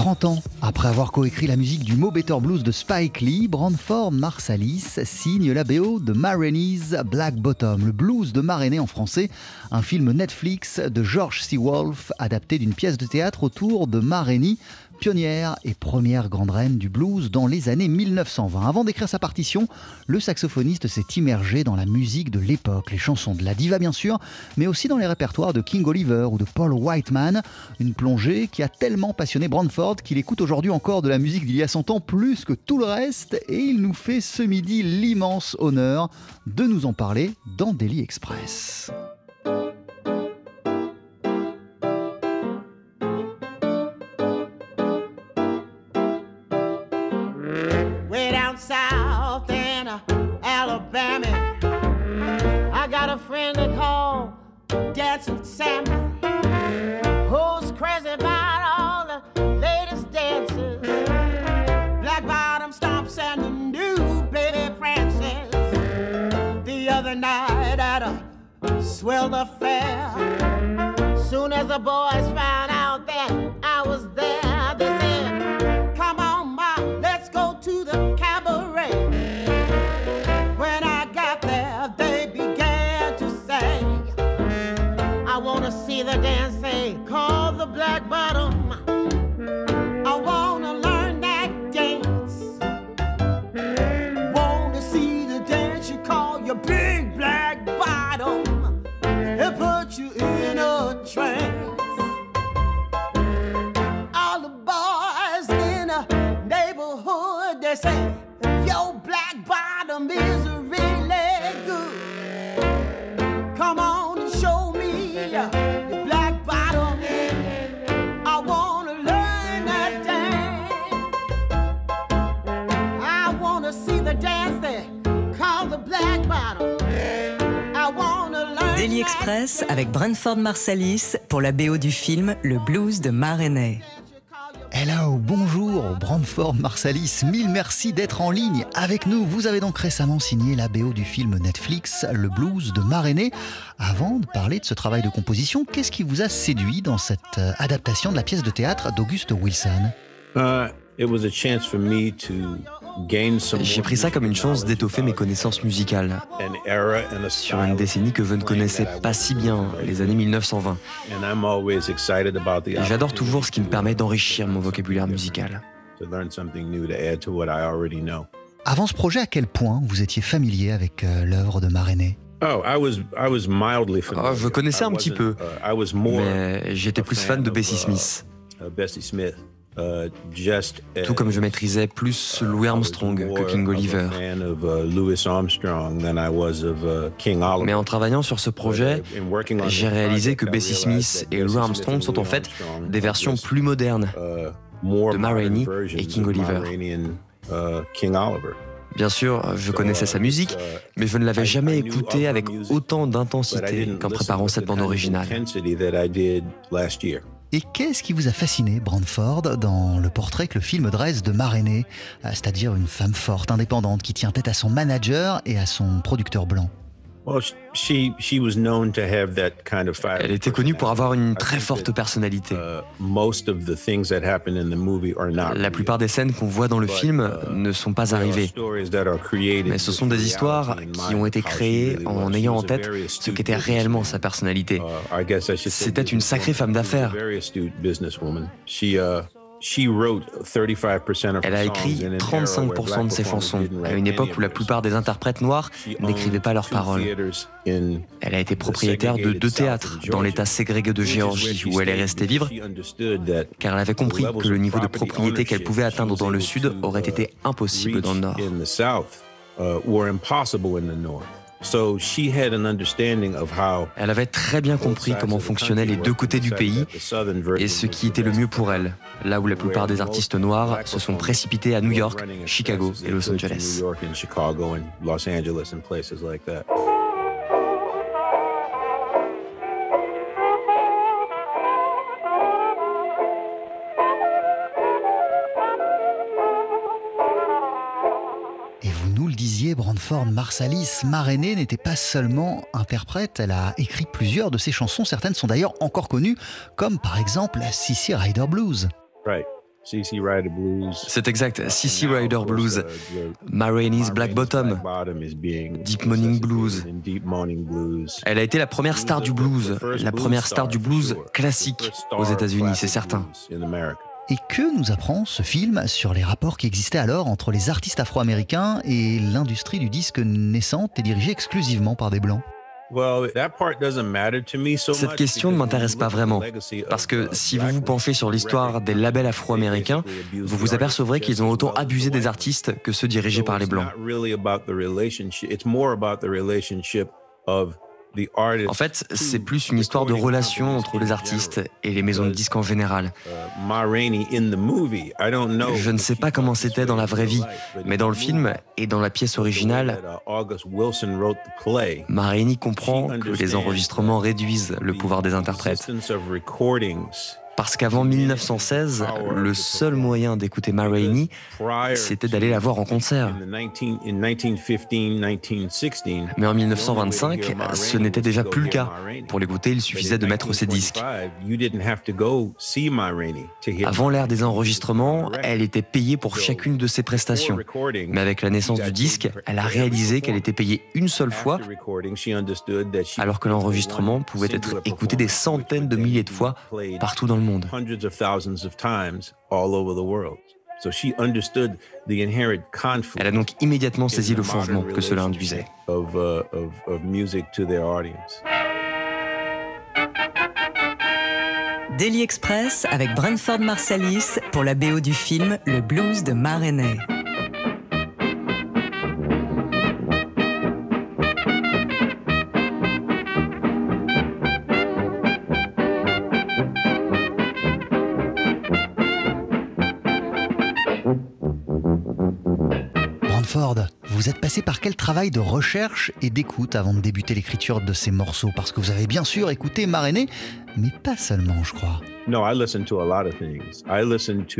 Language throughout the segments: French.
30 ans après avoir coécrit la musique du Mo Better Blues de Spike Lee, Brandford Marsalis signe la BO de Ma Black Bottom, le blues de Ma en français, un film Netflix de George C. Wolfe adapté d'une pièce de théâtre autour de Ma pionnière et première grande reine du blues dans les années 1920. Avant d'écrire sa partition, le saxophoniste s'est immergé dans la musique de l'époque, les chansons de la diva bien sûr, mais aussi dans les répertoires de King Oliver ou de Paul Whiteman, une plongée qui a tellement passionné Brandford qu'il écoute aujourd'hui encore de la musique d'il y a 100 ans plus que tout le reste et il nous fait ce midi l'immense honneur de nous en parler dans Daily Express. Dancing Sammy, who's crazy about all the latest dances. Black bottom stomps and the new baby prances. The other night at a swell affair, soon as the boys found out that Daily Express avec Brentford Marsalis pour la BO du film Le Blues de Marenay. Hello, bonjour Brandford Marsalis, mille merci d'être en ligne avec nous. Vous avez donc récemment signé la BO du film Netflix Le Blues de Marenay. Avant de parler de ce travail de composition, qu'est-ce qui vous a séduit dans cette euh, adaptation de la pièce de théâtre d'Auguste Wilson? Uh, It was a chance for me to j'ai pris ça comme une chance d'étoffer mes connaissances musicales sur une décennie que je ne connaissais pas si bien, les années 1920. Et j'adore toujours ce qui me permet d'enrichir mon vocabulaire musical. Avant ce projet, à quel point vous étiez familier avec euh, l'œuvre de Maréné Oh, oh, je connaissais un petit peu, uh, mais j'étais plus fan de Bessie Smith. Euh, Tout comme je maîtrisais plus Louis Armstrong que King Oliver. Mais en travaillant sur ce projet, j'ai réalisé que Bessie Smith et Louis Armstrong sont en fait des versions plus modernes de Ma et King Oliver. Bien sûr, je connaissais sa musique, mais je ne l'avais jamais écoutée avec autant d'intensité qu'en préparant cette bande originale. Et qu'est-ce qui vous a fasciné, Brandford, dans le portrait que le film dresse de Marénée, c'est-à-dire une femme forte, indépendante, qui tient tête à son manager et à son producteur blanc? Elle était connue pour avoir une très forte personnalité. La plupart des scènes qu'on voit dans le film uh, ne sont pas arrivées, mais ce sont des histoires qui ont été créées en ayant en tête ce qu'était réellement sa personnalité. Uh, C'était une sacrée femme d'affaires. Elle a écrit 35% de ses chansons, à une époque où la plupart des interprètes noirs n'écrivaient pas leurs paroles. Elle a été propriétaire de deux théâtres dans l'État ségrégué de Géorgie où elle est restée vivre, car elle avait compris que le niveau de propriété qu'elle pouvait atteindre dans le Sud aurait été impossible dans le Nord. Elle avait très bien compris comment fonctionnaient les deux côtés du pays et ce qui était le mieux pour elle, là où la plupart des artistes noirs se sont précipités à New York, Chicago et Los Angeles. Marsalis Maréné n'était pas seulement interprète, elle a écrit plusieurs de ses chansons, certaines sont d'ailleurs encore connues, comme par exemple Sissy Rider Blues. C'est exact, Sissy Rider Blues, Maraine's Black Bottom, Deep Morning Blues. Elle a été la première star du blues, la première star du blues classique aux États-Unis, c'est certain. Et que nous apprend ce film sur les rapports qui existaient alors entre les artistes afro-américains et l'industrie du disque naissante et dirigée exclusivement par des blancs? Cette question ne m'intéresse pas vraiment, parce que si vous vous penchez sur l'histoire des labels afro-américains, vous vous apercevrez qu'ils ont autant abusé des artistes que ceux dirigés par les Blancs. En fait, c'est plus une histoire de relation entre les artistes et les maisons de disques en général. Je ne sais pas comment c'était dans la vraie vie, mais dans le film et dans la pièce originale, Ma comprend que les enregistrements réduisent le pouvoir des interprètes. Parce qu'avant 1916, le seul moyen d'écouter Ma c'était d'aller la voir en concert. Mais en 1925, ce n'était déjà plus le cas. Pour l'écouter, il suffisait de mettre ses disques. Avant l'ère des enregistrements, elle était payée pour chacune de ses prestations. Mais avec la naissance du disque, elle a réalisé qu'elle était payée une seule fois, alors que l'enregistrement pouvait être écouté des centaines de milliers de fois partout dans le monde. Elle a donc immédiatement saisi le changement que cela induisait. Uh, Daily Express avec Brentford Marsalis pour la BO du film Le blues de Marenay. Vous êtes passé par quel travail de recherche et d'écoute avant de débuter l'écriture de ces morceaux? Parce que vous avez bien sûr écouté Maréné, mais pas seulement, je crois.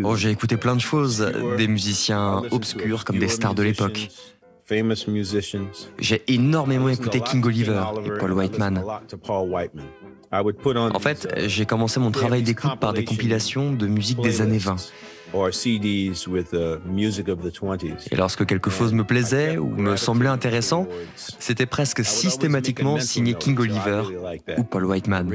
Oh, j'ai écouté plein de choses, des musiciens obscurs comme des stars de l'époque. J'ai énormément écouté King Oliver et Paul Whiteman. En fait, j'ai commencé mon travail d'écoute par des compilations de musique des années 20. Et lorsque quelque chose me plaisait ou me semblait intéressant, c'était presque systématiquement signé King Oliver ou Paul Whiteman.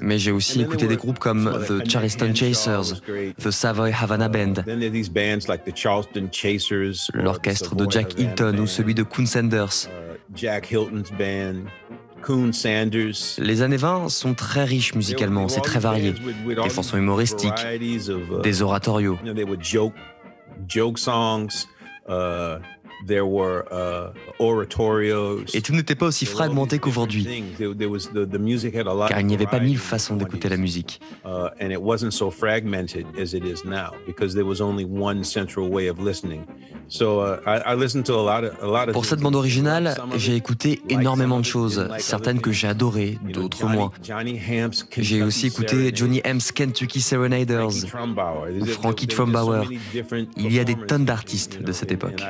Mais j'ai aussi écouté des groupes comme The Charleston Chasers, The Savoy Havana Band, l'orchestre de Jack Hilton ou celui de Coon Sanders. Jack Hilton's band, Sanders. Les années 20 sont très riches musicalement, c'est très varié. Des chansons humoristiques, uh, des oratorios. Uh, Uh, Et tout n'était pas aussi fragmenté qu'aujourd'hui, car il n'y avait pas mille façons d'écouter la musique. Pour cette bande originale, j'ai écouté énormément de choses, certaines que j'ai adorées, d'autres moins. J'ai aussi écouté Johnny M's Kentucky Serenaders. Frankie Trumbauer. Il y a des tonnes d'artistes de cette époque.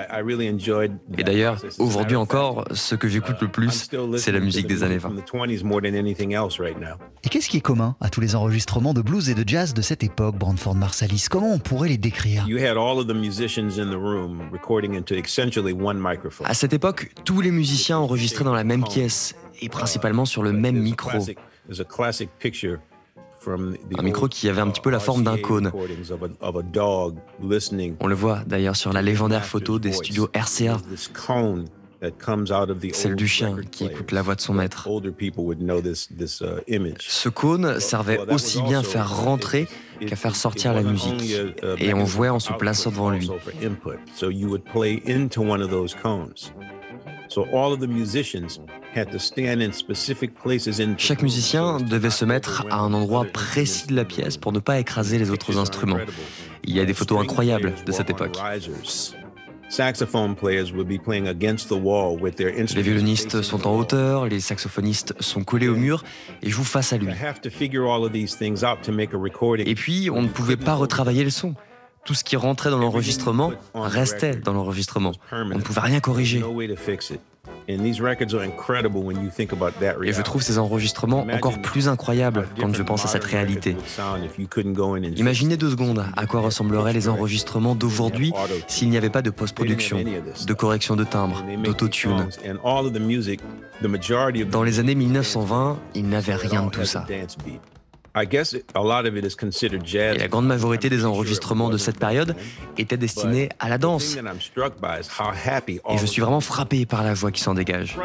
Et d'ailleurs, aujourd'hui encore, ce que j'écoute le plus, c'est la musique des années 20. Et qu'est-ce qui est commun à tous les enregistrements de blues et de jazz de cette époque, Brandford Marsalis? Comment on pourrait les décrire? À cette époque, tous les musiciens enregistraient dans la même pièce et principalement sur le même micro. Un micro qui avait un petit peu la forme d'un cône. On le voit d'ailleurs sur la légendaire photo des studios RCA. Celle du chien qui écoute la voix de son maître. Ce cône servait aussi bien à faire rentrer qu'à faire sortir la musique. Et on jouait en se plaçant devant lui. Chaque musicien devait se mettre à un endroit précis de la pièce pour ne pas écraser les autres instruments. Il y a des photos incroyables de cette époque. Les violonistes sont en hauteur, les saxophonistes sont collés au mur et jouent face à lui. Et puis, on ne pouvait pas retravailler le son. Tout ce qui rentrait dans l'enregistrement restait dans l'enregistrement. On ne pouvait rien corriger. Et je trouve ces enregistrements encore plus incroyables quand je pense à cette réalité. Imaginez deux secondes à quoi ressembleraient les enregistrements d'aujourd'hui s'il n'y avait pas de post-production, de correction de timbre, d'autotune. Dans les années 1920, il n'avait rien de tout ça. Et la grande majorité des enregistrements de cette période étaient destinés à la danse. Et je suis vraiment frappé par la voix qui s'en dégage.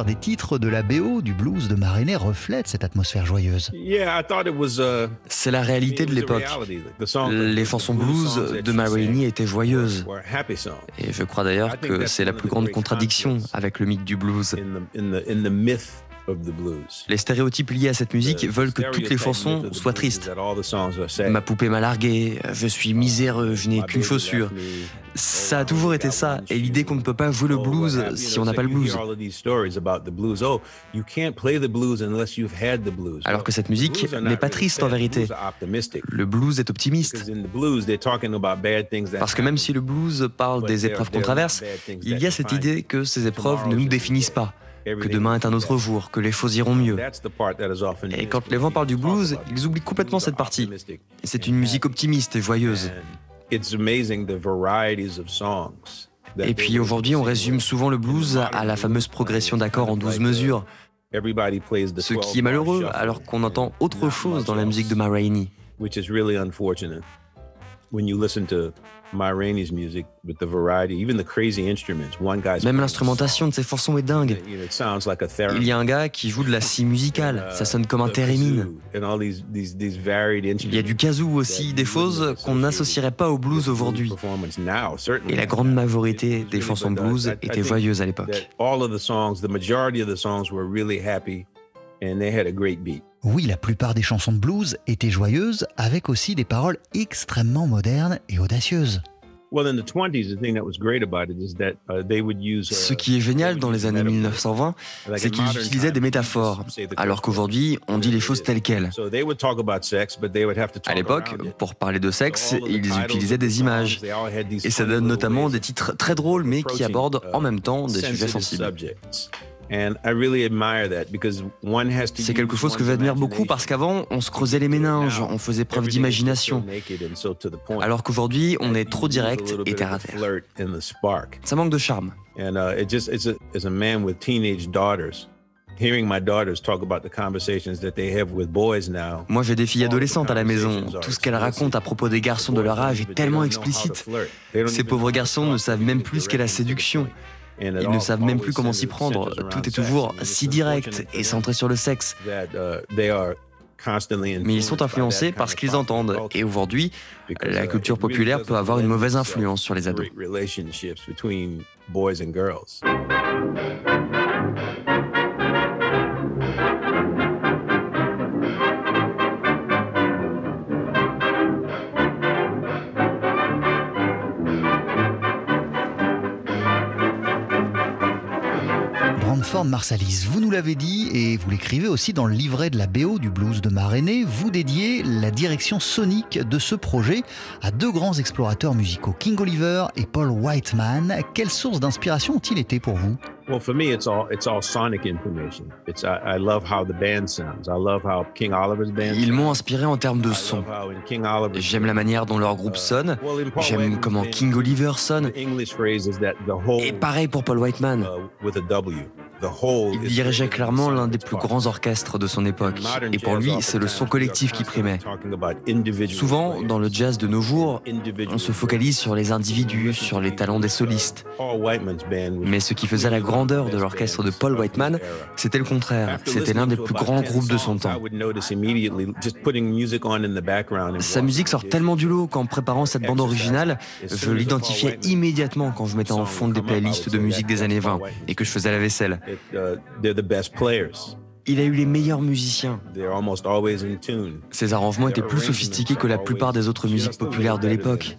Plusieurs des titres de la BO du blues de Maréné reflètent cette atmosphère joyeuse. Uh, C'est la réalité de l'époque. Les chansons blues de Marini étaient joyeuses. Et je crois d'ailleurs que c'est la plus grande contradiction avec le mythe du blues. Les stéréotypes liés à cette musique veulent que toutes les chansons soient tristes. Ma poupée m'a largué, je suis miséreux, je n'ai qu'une chaussure. Ça a toujours été ça, et l'idée qu'on ne peut pas jouer le blues si on n'a pas le blues. Alors que cette musique n'est pas triste en vérité. Le blues est optimiste. Parce que même si le blues parle des épreuves qu'on traverse, il y a cette idée que ces épreuves ne nous définissent pas que demain est un autre jour, que les choses iront mieux. Et quand les vents parlent du blues, ils oublient complètement cette partie. C'est une musique optimiste et joyeuse. Et puis aujourd'hui, on résume souvent le blues à la fameuse progression d'accords en 12 mesures. Ce qui est malheureux alors qu'on entend autre chose dans la musique de Ma Rainey. Même l'instrumentation de ces chansons est dingue. Il y a un gars qui joue de la scie musicale, ça sonne comme un thérémine. Il y a du kazoo aussi, des choses qu'on n'associerait pas au blues aujourd'hui. Et la grande majorité des chansons blues étaient joyeuses à l'époque. Oui, la plupart des chansons de blues étaient joyeuses, avec aussi des paroles extrêmement modernes et audacieuses. Ce qui est génial dans les années 1920, c'est qu'ils utilisaient des métaphores, alors qu'aujourd'hui, on dit les choses telles quelles. À l'époque, pour parler de sexe, ils utilisaient des images. Et ça donne notamment des titres très drôles, mais qui abordent en même temps des sujets sensibles. C'est quelque chose que j'admire beaucoup parce qu'avant, on se creusait les méninges, on faisait preuve d'imagination. Alors qu'aujourd'hui, on est trop direct et terre à terre. Ça manque de charme. Moi, j'ai des filles adolescentes à la maison. Tout ce qu'elles racontent à propos des garçons de leur âge est tellement explicite. Ces pauvres garçons ne savent même plus ce qu'est la séduction. Ils ne savent même plus comment s'y prendre. Tout est toujours si direct et centré sur le sexe. Mais ils sont influencés par ce qu'ils entendent. Et aujourd'hui, la culture populaire peut avoir une mauvaise influence sur les ados. Ford Marsalis, vous nous l'avez dit et vous l'écrivez aussi dans le livret de la BO du blues de Maréné, vous dédiez la direction sonique de ce projet à deux grands explorateurs musicaux, King Oliver et Paul Whiteman. Quelle source d'inspiration ont-ils été pour vous? Well, for me, it's all it's all sonic information. It's I, I love how the band sounds. I love how King Oliver's band. Ils m'ont inspiré en termes de son. J'aime la manière dont leur groupe sonne. J'aime comment King Oliver sonne. Et pareil pour Paul Whiteman. Il dirigeait clairement l'un des plus grands orchestres de son époque. Et pour lui, c'est le son collectif qui primait. Souvent, dans le jazz de nos jours, on se focalise sur les individus, sur les talents des solistes. Mais ce qui faisait la grandeur de l'orchestre de Paul Whiteman, c'était le contraire. C'était l'un des plus grands groupes de son temps. Sa musique sort tellement du lot qu'en préparant cette bande originale, je l'identifiais immédiatement quand je mettais en fond des playlists de musique des années 20 et que je faisais la vaisselle. Il a eu les meilleurs musiciens. Ses arrangements étaient plus sophistiqués que la plupart des autres musiques populaires de l'époque.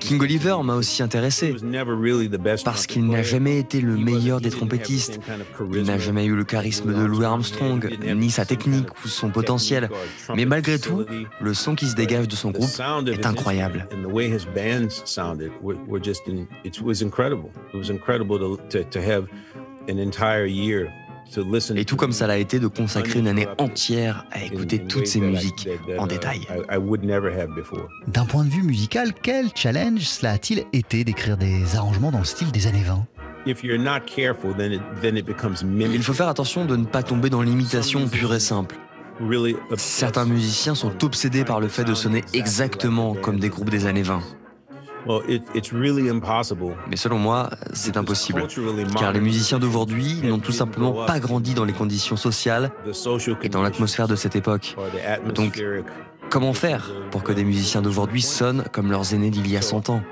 King Oliver m'a aussi intéressé parce qu'il n'a jamais été le meilleur des trompettistes. Il n'a jamais eu le charisme de Louis Armstrong, ni sa technique ou son potentiel. Mais malgré tout, le son qui se dégage de son groupe est incroyable. Et tout comme ça l'a été de consacrer une année entière à écouter toutes ces musiques en détail. D'un point de vue musical, quel challenge cela a-t-il été d'écrire des arrangements dans le style des années 20 il faut faire attention de ne pas tomber dans l'imitation pure et simple. Certains musiciens sont obsédés par le fait de sonner exactement comme des groupes des années 20. Mais selon moi, c'est impossible, car les musiciens d'aujourd'hui n'ont tout simplement pas grandi dans les conditions sociales et dans l'atmosphère de cette époque. Donc, comment faire pour que des musiciens d'aujourd'hui sonnent comme leurs aînés d'il y a 100 ans?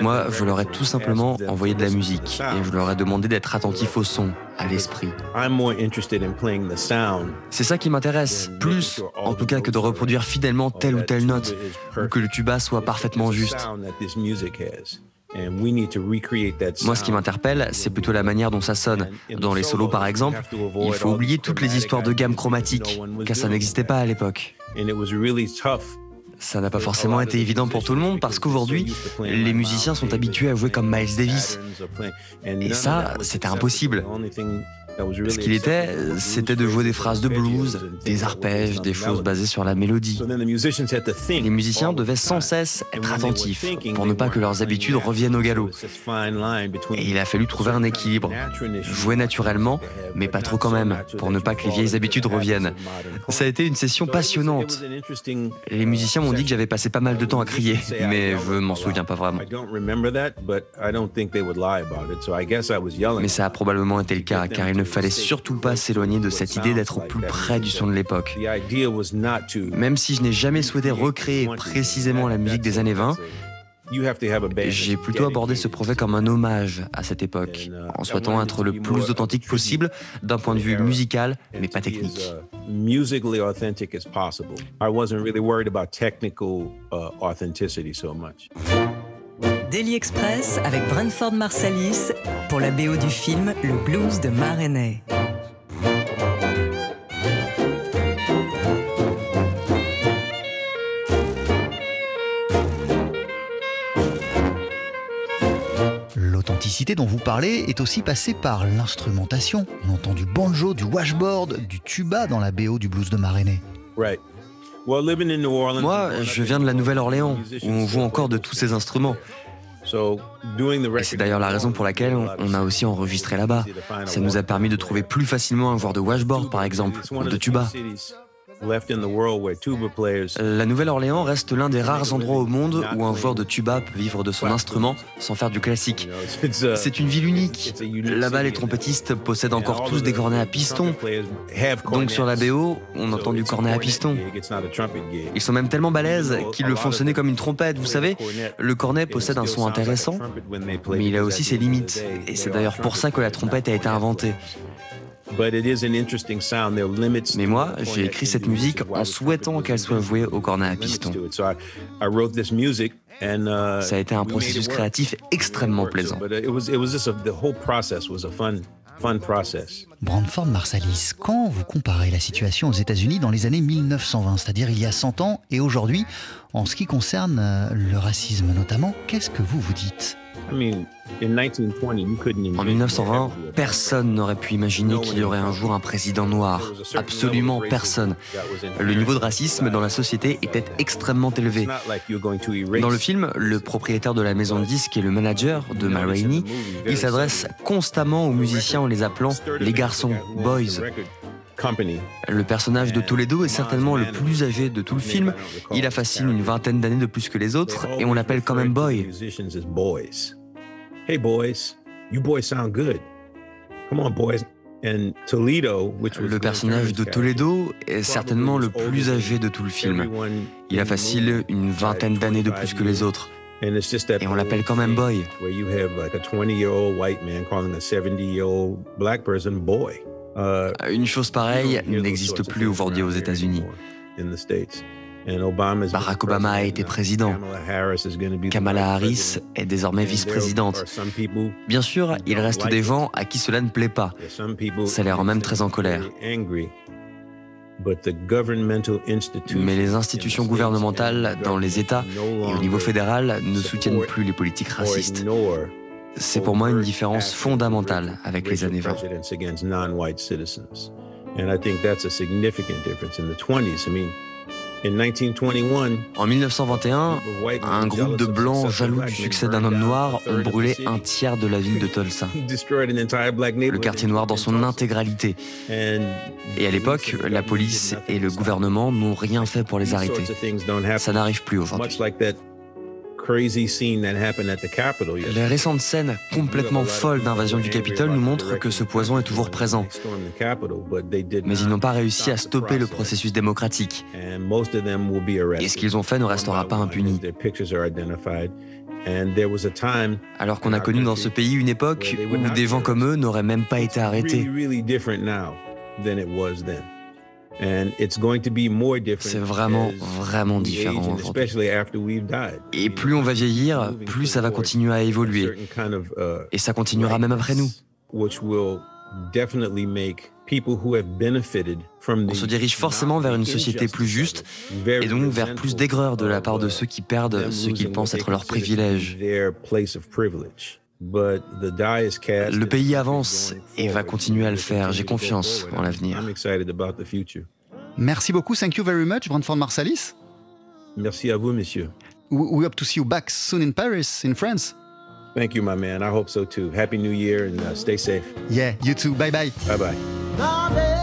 moi, je leur ai tout simplement envoyé de la musique et je leur ai demandé d'être attentifs au son, à l'esprit. C'est ça qui m'intéresse, plus en tout cas que de reproduire fidèlement telle ou telle note, ou que le tuba soit parfaitement juste. Moi, ce qui m'interpelle, c'est plutôt la manière dont ça sonne. Dans les solos, par exemple, il faut oublier toutes les histoires de gamme chromatique, car ça n'existait pas à l'époque. Ça n'a pas forcément été évident pour tout le monde parce qu'aujourd'hui, les musiciens sont habitués à jouer comme Miles Davis. Et ça, c'était impossible. Ce qu'il était, c'était de jouer des phrases de blues, des arpèges, des choses basées sur la mélodie. Les musiciens devaient sans cesse être attentifs pour ne pas que leurs habitudes reviennent au galop. Et il a fallu trouver un équilibre. Jouer naturellement, mais pas trop quand même, pour ne pas que les vieilles habitudes reviennent. Ça a été une session passionnante. Les musiciens m'ont dit que j'avais passé pas mal de temps à crier, mais je m'en souviens pas vraiment. Mais ça a probablement été le cas, car il ne fallait surtout pas s'éloigner de cette idée d'être au plus près du son de l'époque. Même si je n'ai jamais souhaité recréer précisément la musique des années 20, j'ai plutôt abordé ce projet comme un hommage à cette époque, en souhaitant être le plus authentique possible d'un point de vue musical, mais pas technique. Daily Express avec Brentford Marsalis pour la BO du film Le Blues de Marenay. L'authenticité dont vous parlez est aussi passée par l'instrumentation. On entend du banjo, du washboard, du tuba dans la BO du blues de Marenay. Moi, je viens de la Nouvelle-Orléans, où on joue encore de tous ces instruments. Et c'est d'ailleurs la raison pour laquelle on a aussi enregistré là-bas. Ça nous a permis de trouver plus facilement un joueur de washboard, par exemple, ou de tuba. La Nouvelle-Orléans reste l'un des rares endroits au monde où un joueur de tuba peut vivre de son instrument sans faire du classique. C'est une ville unique. Là-bas, les trompettistes possèdent encore tous des cornets à piston. Donc sur la BO, on entend du cornet à piston. Ils sont même tellement balèzes qu'ils le font sonner comme une trompette. Vous savez, le cornet possède un son intéressant, mais il a aussi ses limites. Et c'est d'ailleurs pour ça que la trompette a été inventée. Mais moi, j'ai écrit cette musique en souhaitant qu'elle soit vouée au cornet à piston. Ça a été un processus créatif extrêmement plaisant. Brandford Marsalis, quand vous comparez la situation aux États-Unis dans les années 1920, c'est-à-dire il y a 100 ans, et aujourd'hui, en ce qui concerne euh, le racisme notamment, qu'est-ce que vous vous dites? En 1920, personne n'aurait pu imaginer qu'il y aurait un jour un président noir. Absolument personne. Le niveau de racisme dans la société était extrêmement élevé. Dans le film, le propriétaire de la maison de disques et le manager de Ma Rainey, il s'adresse constamment aux musiciens en les appelant les garçons, boys. Le personnage de Toledo est certainement le plus âgé de tout le film. Il a facile une vingtaine d'années de plus que les autres et on l'appelle quand même Boy. Hey boys, you boys sound good. Come on boys. Le personnage de Toledo est certainement le plus âgé de tout le film. Il a facile une vingtaine d'années de plus que les autres. Et on l'appelle quand même Boy. Euh, une chose pareille n'existe plus aujourd'hui aux États-Unis. Barack Obama a été président. Kamala Harris est désormais vice-présidente. Bien sûr, il reste des gens à qui cela ne plaît pas. Ça les rend même très en colère. Mais les institutions gouvernementales dans les États et au niveau fédéral ne soutiennent plus les politiques racistes. C'est pour moi une différence fondamentale avec les années 20. En 1921, un groupe de blancs jaloux du succès d'un homme noir ont brûlé un tiers de la ville de Tulsa. Le quartier noir dans son intégralité. Et à l'époque, la police et le gouvernement n'ont rien fait pour les arrêter. Ça n'arrive plus aujourd'hui. Les récentes scènes complètement folles d'invasion du Capitole nous montrent que ce poison est toujours présent. Mais ils n'ont pas réussi à stopper le processus démocratique. Et ce qu'ils ont fait ne restera pas impuni. Alors qu'on a connu dans ce pays une époque où des gens comme eux n'auraient même pas été arrêtés. C'est vraiment, vraiment différent aujourd'hui. Et plus on va vieillir, plus ça va continuer à évoluer. Uh, Et ça continuera même après nous. On se dirige forcément vers une société plus juste et donc vers plus d'aigreur de la part de ceux qui perdent ce qu'ils pensent être leur privilège. Le pays avance et va continuer à le faire. J'ai confiance en l'avenir. Merci beaucoup. Thank you very much, Marsalis. Merci à vous, monsieur. We hope to see you back soon in Paris, in France. Thank you, my man. I hope so too. Happy New Year and uh, stay safe. Yeah, you too. Bye bye. Bye bye.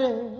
De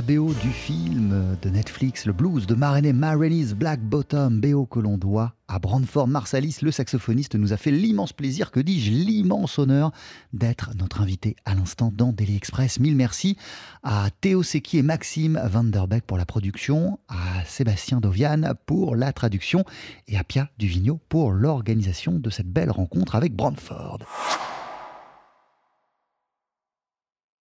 la BO du film de Netflix, le blues de Marené Mareny's Black Bottom, BO que l'on doit à Brandford Marsalis. Le saxophoniste nous a fait l'immense plaisir, que dis-je, l'immense honneur d'être notre invité à l'instant dans Daily Express. Mille merci à Théo Seki et Maxime Vanderbeck pour la production, à Sébastien Dovian pour la traduction et à Pia Duvigneau pour l'organisation de cette belle rencontre avec Brandford.